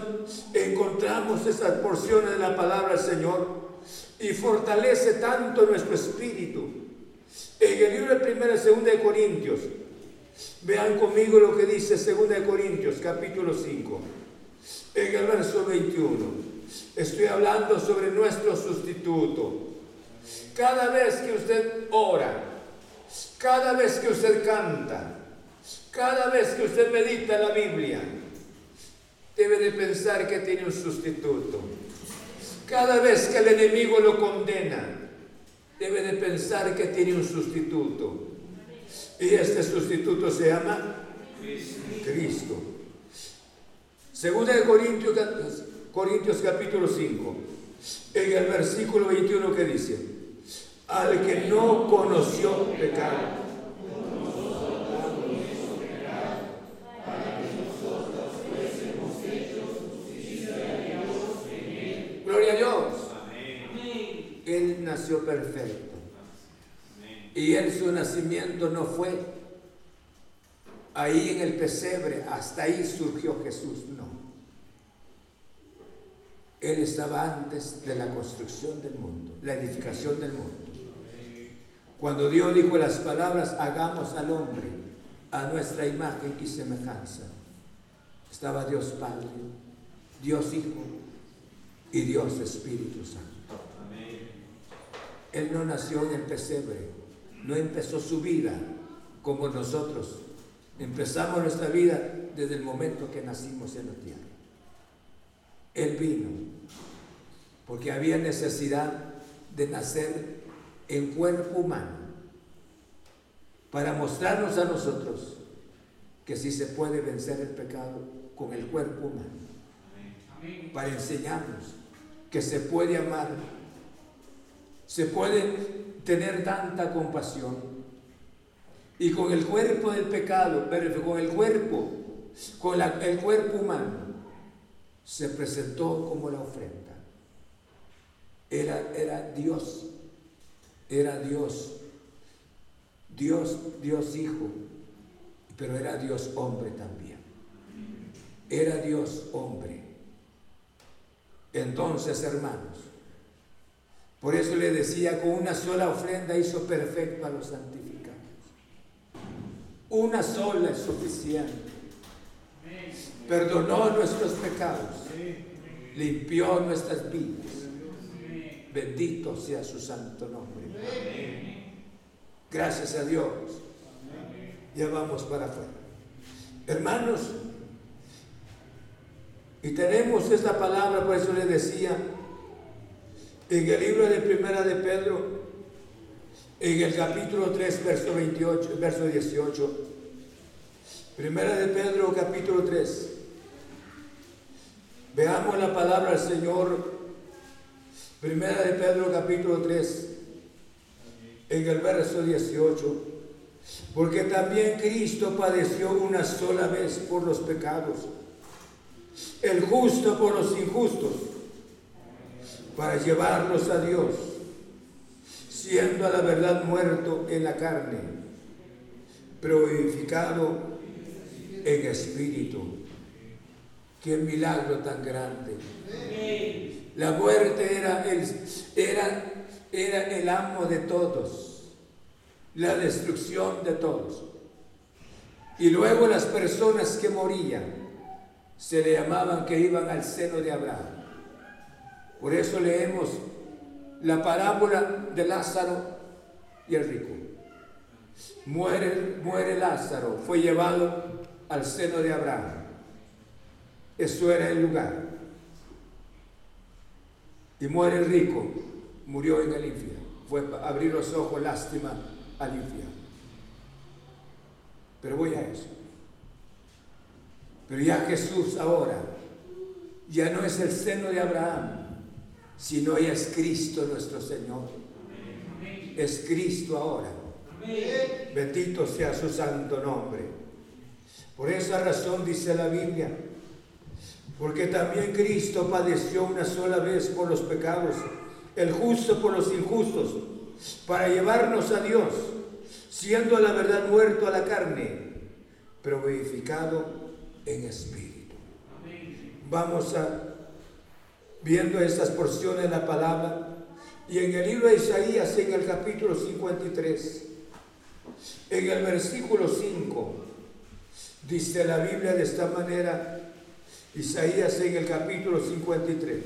encontramos esas porciones de la palabra del Señor y fortalece tanto nuestro espíritu. En el libro de 1 y 2 de Corintios, vean conmigo lo que dice 2 de Corintios, capítulo 5, en el verso 21. Estoy hablando sobre nuestro sustituto. Cada vez que usted ora, cada vez que usted canta, cada vez que usted medita la Biblia, debe de pensar que tiene un sustituto. Cada vez que el enemigo lo condena, debe de pensar que tiene un sustituto. Y este sustituto se llama Cristo. Segunda de Corintios, Corintios capítulo 5, en el versículo 21 que dice, al que no conoció pecado Él nació perfecto. Y en su nacimiento no fue ahí en el pesebre, hasta ahí surgió Jesús, no. Él estaba antes de la construcción del mundo, la edificación del mundo. Cuando Dios dijo las palabras, hagamos al hombre a nuestra imagen y semejanza, estaba Dios Padre, Dios Hijo y Dios Espíritu Santo. Él no nació en el pesebre, no empezó su vida como nosotros. Empezamos nuestra vida desde el momento que nacimos en la tierra. Él vino porque había necesidad de nacer en cuerpo humano para mostrarnos a nosotros que sí se puede vencer el pecado con el cuerpo humano. Para enseñarnos que se puede amar se puede tener tanta compasión. Y con el cuerpo del pecado, pero con el cuerpo, con el cuerpo humano, se presentó como la ofrenda. Era, era Dios, era Dios, Dios, Dios Hijo, pero era Dios hombre también. Era Dios hombre. Entonces, hermanos, por eso le decía, con una sola ofrenda hizo perfecto a los santificados. Una sola es suficiente. Perdonó nuestros pecados. Limpió nuestras vidas. Bendito sea su santo nombre. Gracias a Dios. Ya vamos para afuera. Hermanos, y tenemos esta palabra, por eso le decía, en el libro de Primera de Pedro, en el capítulo 3, verso 28, verso 18. Primera de Pedro, capítulo 3. Veamos la palabra del Señor. Primera de Pedro, capítulo 3, en el verso 18. Porque también Cristo padeció una sola vez por los pecados, el justo por los injustos para llevarlos a Dios, siendo a la verdad muerto en la carne, pero vivificado en espíritu. Qué milagro tan grande. La muerte era el, era, era el amo de todos, la destrucción de todos. Y luego las personas que morían se le llamaban que iban al seno de Abraham. Por eso leemos la parábola de Lázaro y el rico. Muere, muere Lázaro, fue llevado al seno de Abraham. Eso era el lugar. Y muere el rico, murió en infierno. Fue abrir los ojos, lástima, al infierno. Pero voy a eso. Pero ya Jesús ahora ya no es el seno de Abraham, sino ya es Cristo nuestro Señor. Es Cristo ahora. Bendito sea su santo nombre. Por esa razón dice la Biblia, porque también Cristo padeció una sola vez por los pecados, el justo por los injustos, para llevarnos a Dios, siendo a la verdad muerto a la carne, pero vivificado en espíritu. Vamos a viendo estas porciones de la palabra y en el libro de Isaías en el capítulo 53 en el versículo 5 dice la Biblia de esta manera, Isaías en el capítulo 53,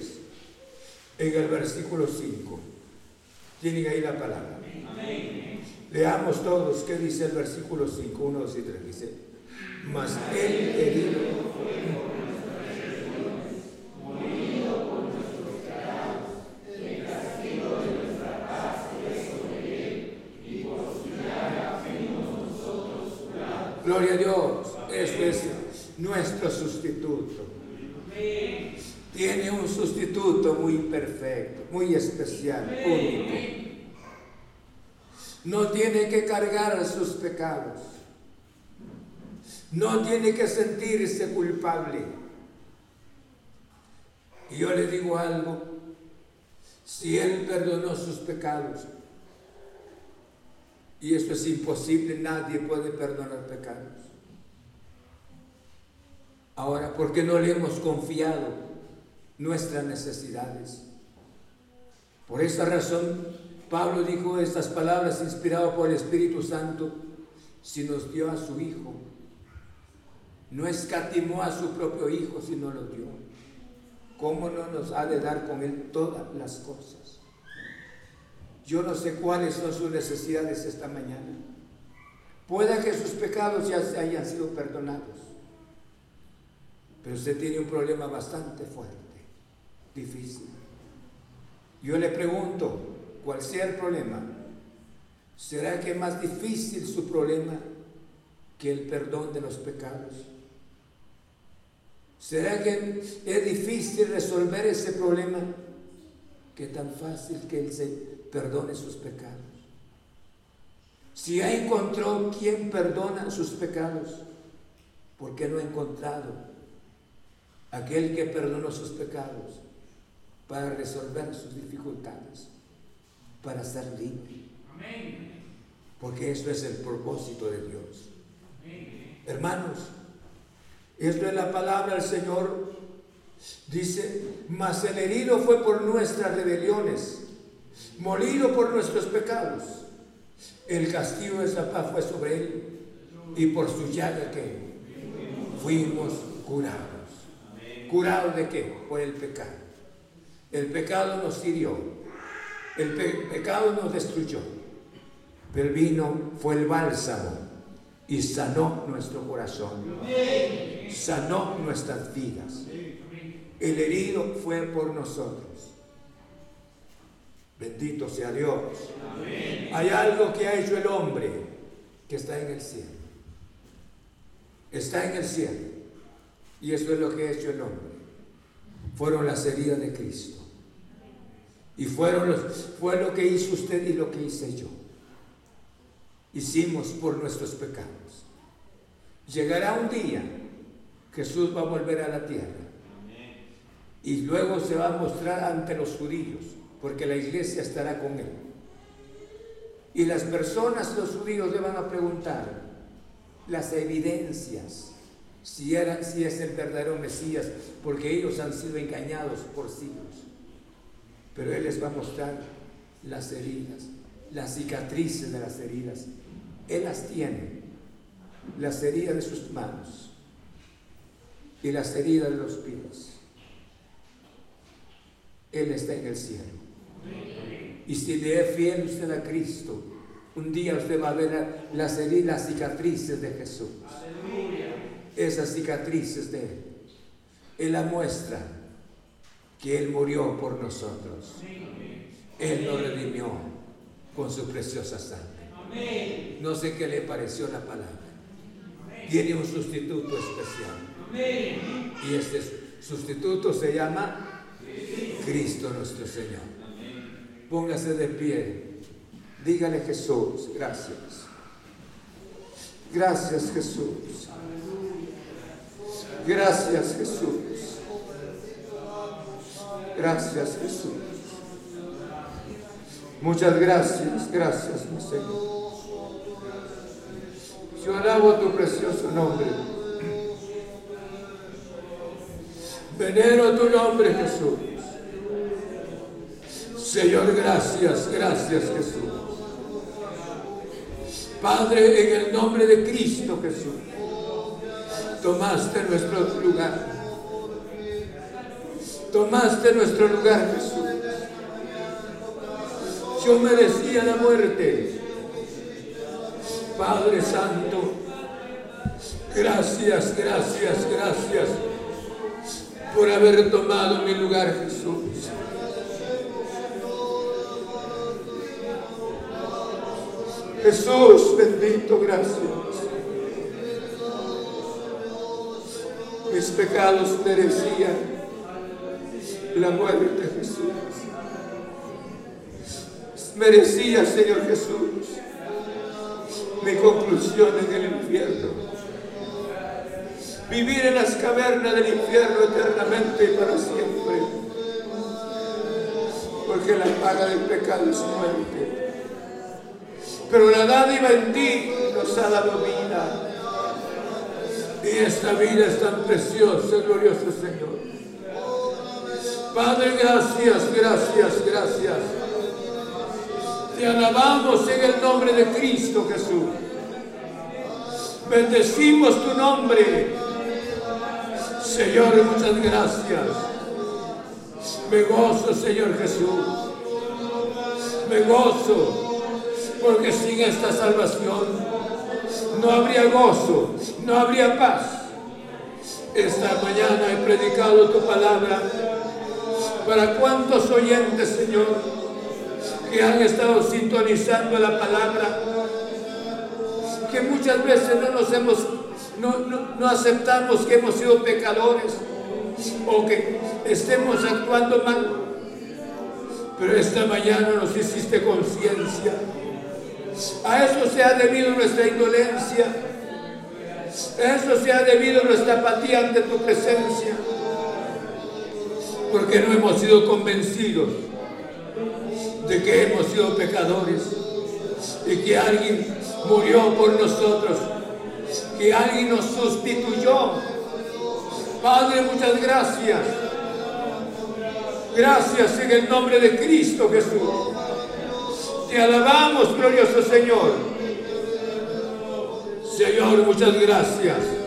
en el versículo 5. Tienen ahí la palabra. Leamos todos qué dice el versículo 5, 1, 2 y 3. Dice, mas él herido Gloria a Dios. Este es nuestro sustituto. Tiene un sustituto muy perfecto, muy especial, único. No tiene que cargar sus pecados. No tiene que sentirse culpable. Y yo le digo algo, si Él perdonó sus pecados, y esto es imposible, nadie puede perdonar pecados. Ahora, ¿por qué no le hemos confiado nuestras necesidades? Por esta razón, Pablo dijo estas palabras inspirado por el Espíritu Santo, si nos dio a su Hijo, no escatimó a su propio Hijo, sino lo dio. ¿Cómo no nos ha de dar con Él todas las cosas? Yo no sé cuáles son sus necesidades esta mañana. Pueda que sus pecados ya se hayan sido perdonados. Pero usted tiene un problema bastante fuerte, difícil. Yo le pregunto, ¿cuál sea el problema? ¿Será que es más difícil su problema que el perdón de los pecados? ¿Será que es difícil resolver ese problema que tan fácil que Él se perdone sus pecados. Si ya encontró quien perdona sus pecados, ¿por qué no ha encontrado aquel que perdonó sus pecados para resolver sus dificultades, para ser libre? Porque eso es el propósito de Dios. Hermanos, esto es la palabra del Señor. Dice, mas el herido fue por nuestras rebeliones molido por nuestros pecados. El castigo de esa paz fue sobre él y por su llaga que fuimos curados. ¿Curados de qué? Por el pecado. El pecado nos hirió, el pecado nos destruyó, pero el vino fue el bálsamo y sanó nuestro corazón, sanó nuestras vidas. El herido fue por nosotros Bendito sea Dios. Hay algo que ha hecho el hombre que está en el cielo. Está en el cielo. Y eso es lo que ha hecho el hombre. Fueron las heridas de Cristo. Y fueron los, fue lo que hizo usted y lo que hice yo. Hicimos por nuestros pecados. Llegará un día, Jesús va a volver a la tierra. Y luego se va a mostrar ante los judíos porque la iglesia estará con él. Y las personas, los judíos, le van a preguntar las evidencias, si, era, si es el verdadero Mesías, porque ellos han sido engañados por siglos. Pero Él les va a mostrar las heridas, las cicatrices de las heridas. Él las tiene, las heridas de sus manos y las heridas de los pies. Él está en el cielo. Y si le es fiel usted a Cristo, un día usted va a ver las heridas, cicatrices de Jesús. Esas cicatrices de Él. Él la muestra que Él murió por nosotros. Él nos redimió con su preciosa sangre. No sé qué le pareció la palabra. tiene un sustituto especial. Y este sustituto se llama Cristo nuestro Señor. Póngase de pie. Dígale Jesús, gracias. Gracias Jesús. Gracias Jesús. Gracias Jesús. Muchas gracias, gracias mi Señor. Yo alabo tu precioso nombre. Venero tu nombre, Jesús. Señor, gracias, gracias, Jesús. Padre, en el nombre de Cristo Jesús, tomaste nuestro lugar. Tomaste nuestro lugar, Jesús. Yo merecía la muerte Padre Santo, gracias, gracias, gracias por haber tomado mi lugar, Jesús. Jesús, bendito, gracias. Mis pecados merecían la muerte, Jesús. Merecía, Señor Jesús mi conclusión en el infierno. Vivir en las cavernas del infierno eternamente y para siempre. Porque la paga del pecado es muerte. Pero la dádiva en ti nos ha dado vida. Y esta vida es tan preciosa, glorioso Señor. Padre, gracias, gracias, gracias. Te alabamos en el nombre de Cristo Jesús. Bendecimos tu nombre. Señor, muchas gracias. Me gozo, Señor Jesús. Me gozo, porque sin esta salvación no habría gozo, no habría paz. Esta mañana he predicado tu palabra para cuantos oyentes, Señor que han estado sintonizando la palabra, que muchas veces no nos hemos, no, no, aceptamos que hemos sido pecadores o que estemos actuando mal. Pero esta mañana nos hiciste conciencia. A eso se ha debido nuestra indolencia. A eso se ha debido nuestra apatía ante tu presencia. Porque no hemos sido convencidos de que hemos sido pecadores y que alguien murió por nosotros, que alguien nos sustituyó. Padre, muchas gracias. Gracias en el nombre de Cristo Jesús. Te alabamos, glorioso Señor. Señor, muchas gracias.